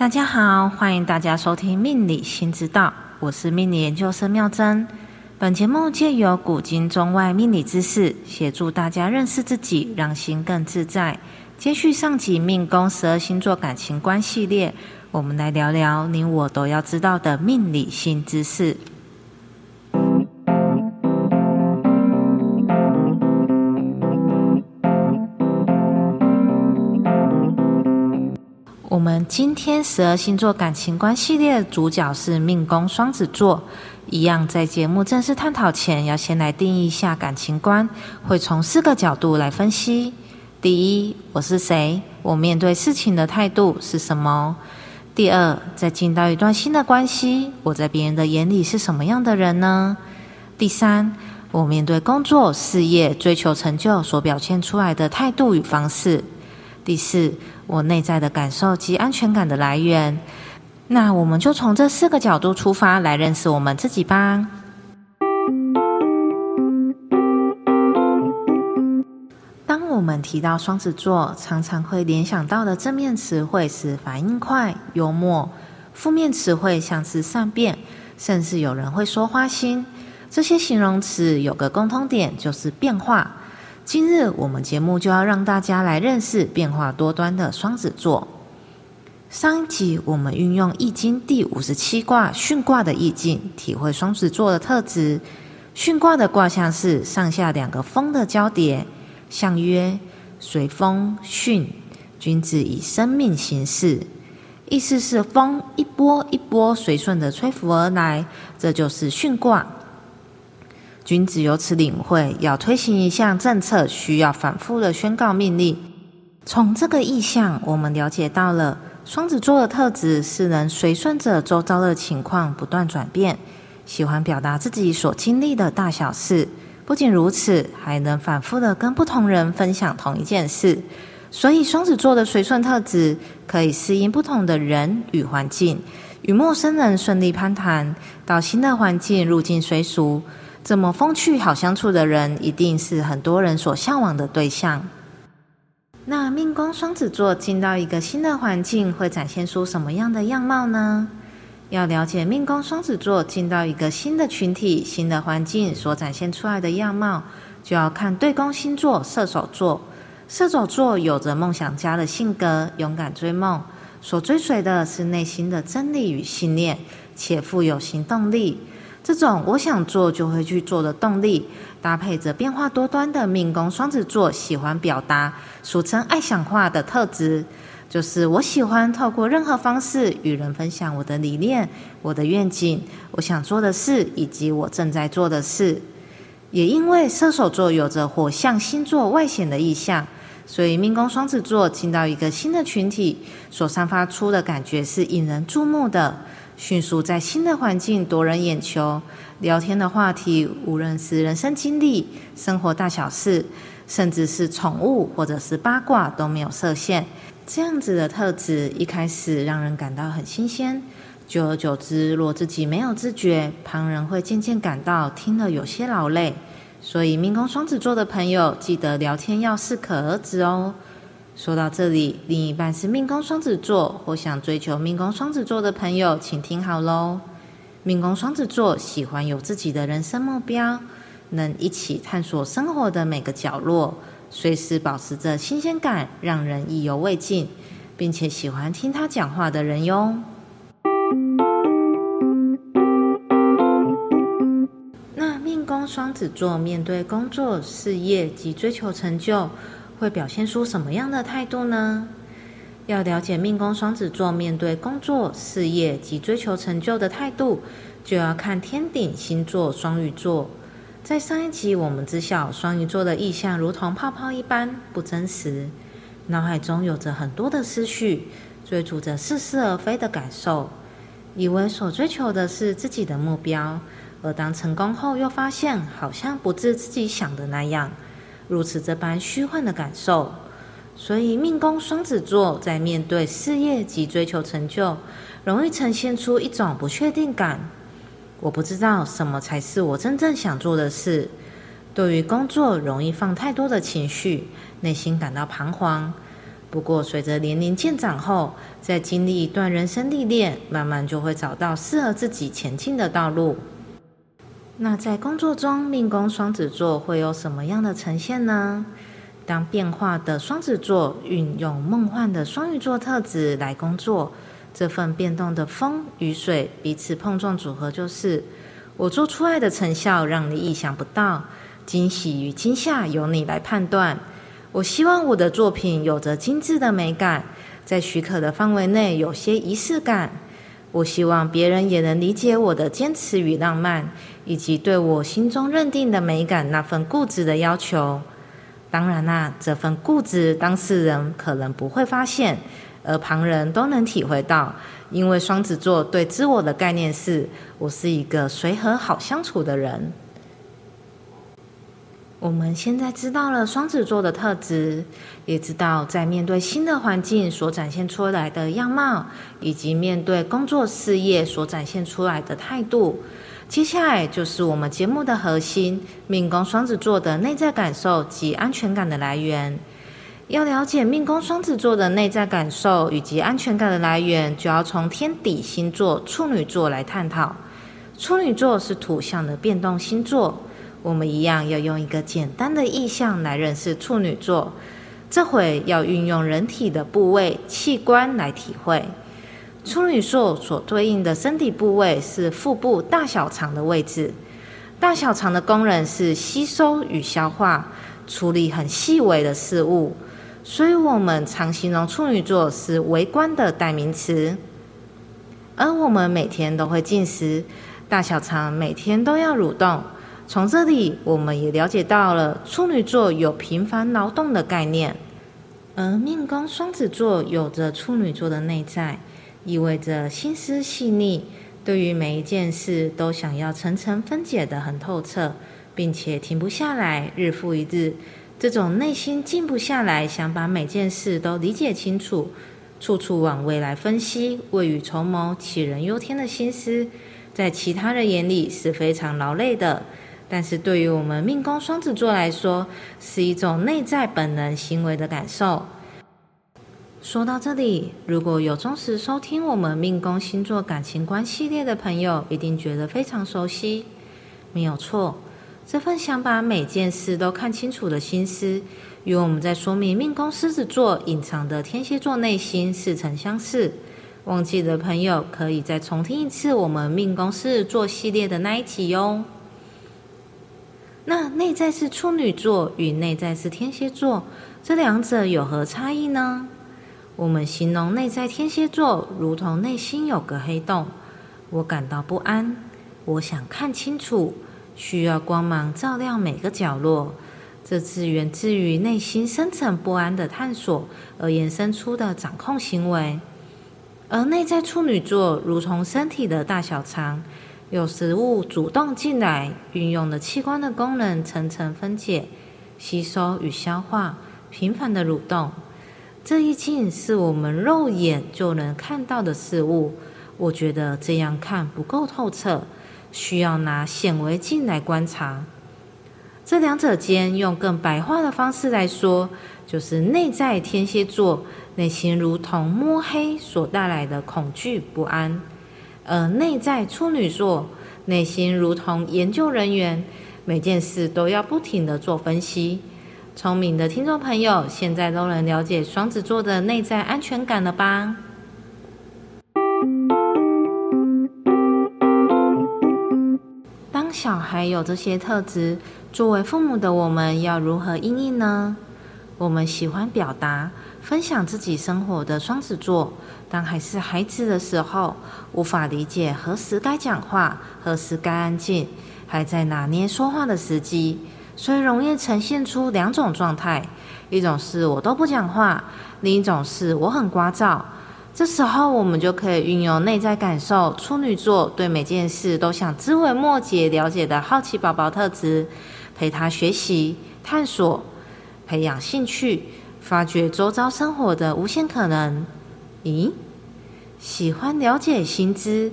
大家好，欢迎大家收听《命理新知道》，我是命理研究生妙珍。本节目借由古今中外命理知识，协助大家认识自己，让心更自在。接续上集命宫十二星座感情观系列，我们来聊聊你我都要知道的命理新知识。今天十二星座感情观系列的主角是命宫双子座。一样，在节目正式探讨前，要先来定义一下感情观，会从四个角度来分析。第一，我是谁？我面对事情的态度是什么？第二，在进到一段新的关系，我在别人的眼里是什么样的人呢？第三，我面对工作、事业、追求成就所表现出来的态度与方式。第四，我内在的感受及安全感的来源。那我们就从这四个角度出发来认识我们自己吧。当我们提到双子座，常常会联想到的正面词汇是反应快、幽默；负面词汇像是善变，甚至有人会说花心。这些形容词有个共通点，就是变化。今日我们节目就要让大家来认识变化多端的双子座。上一集我们运用《易经》第五十七卦巽卦的意境，体会双子座的特质。巽卦的卦象是上下两个风的交叠，象曰随风巽，君子以生命行事。意思是风一波一波随顺的吹拂而来，这就是巽卦。君子由此领会，要推行一项政策，需要反复的宣告命令。从这个意象，我们了解到了双子座的特质是能随顺着周遭的情况不断转变，喜欢表达自己所经历的大小事。不仅如此，还能反复的跟不同人分享同一件事。所以，双子座的随顺特质可以适应不同的人与环境，与陌生人顺利攀谈，到新的环境入境随俗。怎么风趣好相处的人，一定是很多人所向往的对象。那命宫双子座进到一个新的环境，会展现出什么样的样貌呢？要了解命宫双子座进到一个新的群体、新的环境所展现出来的样貌，就要看对宫星座射手座。射手座有着梦想家的性格，勇敢追梦，所追随的是内心的真理与信念，且富有行动力。这种我想做就会去做的动力，搭配着变化多端的命宫双子座喜欢表达，俗称爱想化的特质，就是我喜欢透过任何方式与人分享我的理念、我的愿景、我想做的事以及我正在做的事。也因为射手座有着火象星座外显的意象，所以命宫双子座进到一个新的群体，所散发出的感觉是引人注目的。迅速在新的环境夺人眼球，聊天的话题无论是人生经历、生活大小事，甚至是宠物或者是八卦都没有设限。这样子的特质一开始让人感到很新鲜，久而久之，若自己没有自觉，旁人会渐渐感到听了有些劳累。所以命宫双子座的朋友，记得聊天要适可而止哦。说到这里，另一半是命宫双子座或想追求命宫双子座的朋友，请听好喽。命宫双子座喜欢有自己的人生目标，能一起探索生活的每个角落，随时保持着新鲜感，让人意犹未尽，并且喜欢听他讲话的人哟。那命宫双子座面对工作、事业及追求成就。会表现出什么样的态度呢？要了解命宫双子座面对工作、事业及追求成就的态度，就要看天顶星座双鱼座。在上一集，我们知晓双鱼座的意象如同泡泡一般不真实，脑海中有着很多的思绪，追逐着似是而非的感受，以为所追求的是自己的目标，而当成功后，又发现好像不是自己想的那样。如此这般虚幻的感受，所以命宫双子座在面对事业及追求成就，容易呈现出一种不确定感。我不知道什么才是我真正想做的事。对于工作，容易放太多的情绪，内心感到彷徨。不过随着年龄渐长后，在经历一段人生历练，慢慢就会找到适合自己前进的道路。那在工作中，命宫双子座会有什么样的呈现呢？当变化的双子座运用梦幻的双鱼座特质来工作，这份变动的风与水彼此碰撞组合，就是我做出来的成效让你意想不到，惊喜与惊吓由你来判断。我希望我的作品有着精致的美感，在许可的范围内有些仪式感。我希望别人也能理解我的坚持与浪漫，以及对我心中认定的美感那份固执的要求。当然啦，这份固执当事人可能不会发现，而旁人都能体会到。因为双子座对自我的概念是：我是一个随和、好相处的人。我们现在知道了双子座的特质，也知道在面对新的环境所展现出来的样貌，以及面对工作事业所展现出来的态度。接下来就是我们节目的核心——命宫双子座的内在感受及安全感的来源。要了解命宫双子座的内在感受以及安全感的来源，就要从天底星座处女座来探讨。处女座是土象的变动星座，我们一样要用一个简单的意象来认识处女座。这回要运用人体的部位器官来体会。处女座所对应的身体部位是腹部大小肠的位置。大小肠的功能是吸收与消化，处理很细微的事物，所以我们常形容处女座是微观的代名词。而我们每天都会进食，大小肠每天都要蠕动。从这里，我们也了解到了处女座有频繁劳动的概念。而命宫双子座有着处女座的内在。意味着心思细腻，对于每一件事都想要层层分解的很透彻，并且停不下来，日复一日。这种内心静不下来，想把每件事都理解清楚，处处往未来分析，未雨绸缪，杞人忧天的心思，在其他人眼里是非常劳累的。但是对于我们命宫双子座来说，是一种内在本能行为的感受。说到这里，如果有忠实收听我们命宫星座感情观系列的朋友，一定觉得非常熟悉。没有错，这份想把每件事都看清楚的心思，与我们在说明命宫狮子座隐藏的天蝎座内心似曾相似。忘记的朋友可以再重听一次我们命宫狮子座系列的那一集哟。那内在是处女座与内在是天蝎座，这两者有何差异呢？我们形容内在天蝎座如同内心有个黑洞，我感到不安，我想看清楚，需要光芒照亮每个角落。这是源自于内心深层不安的探索而延伸出的掌控行为。而内在处女座如同身体的大小肠，有食物主动进来，运用了器官的功能层层分解、吸收与消化，频繁的蠕动。这一镜是我们肉眼就能看到的事物，我觉得这样看不够透彻，需要拿显微镜来观察。这两者间用更白话的方式来说，就是内在天蝎座内心如同摸黑所带来的恐惧不安，而内在处女座内心如同研究人员，每件事都要不停的做分析。聪明的听众朋友，现在都能了解双子座的内在安全感了吧？当小孩有这些特质，作为父母的我们要如何应应呢？我们喜欢表达、分享自己生活的双子座，当还是孩子的时候，无法理解何时该讲话，何时该安静，还在拿捏说话的时机。所以容易呈现出两种状态，一种是我都不讲话，另一种是我很聒噪。这时候我们就可以运用内在感受，处女座对每件事都想知微末节了解的好奇宝宝特质，陪他学习、探索、培养兴趣，发掘周遭生活的无限可能。咦，喜欢了解新知，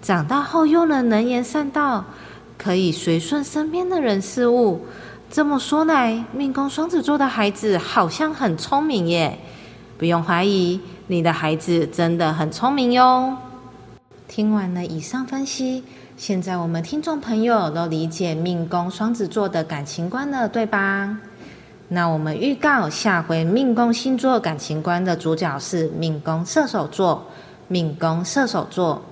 长大后又能能言善道，可以随顺身边的人事物。这么说来，命宫双子座的孩子好像很聪明耶。不用怀疑，你的孩子真的很聪明哟。听完了以上分析，现在我们听众朋友都理解命宫双子座的感情观了，对吧？那我们预告下回命宫星座感情观的主角是命宫射手座。命宫射手座，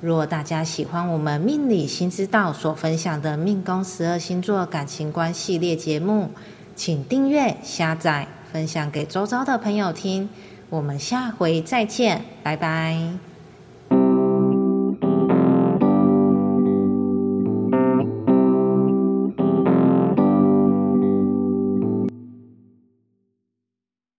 如果大家喜欢我们命理新知道所分享的命宫十二星座感情观系列节目，请订阅、下载。分享给周遭的朋友听，我们下回再见，拜拜。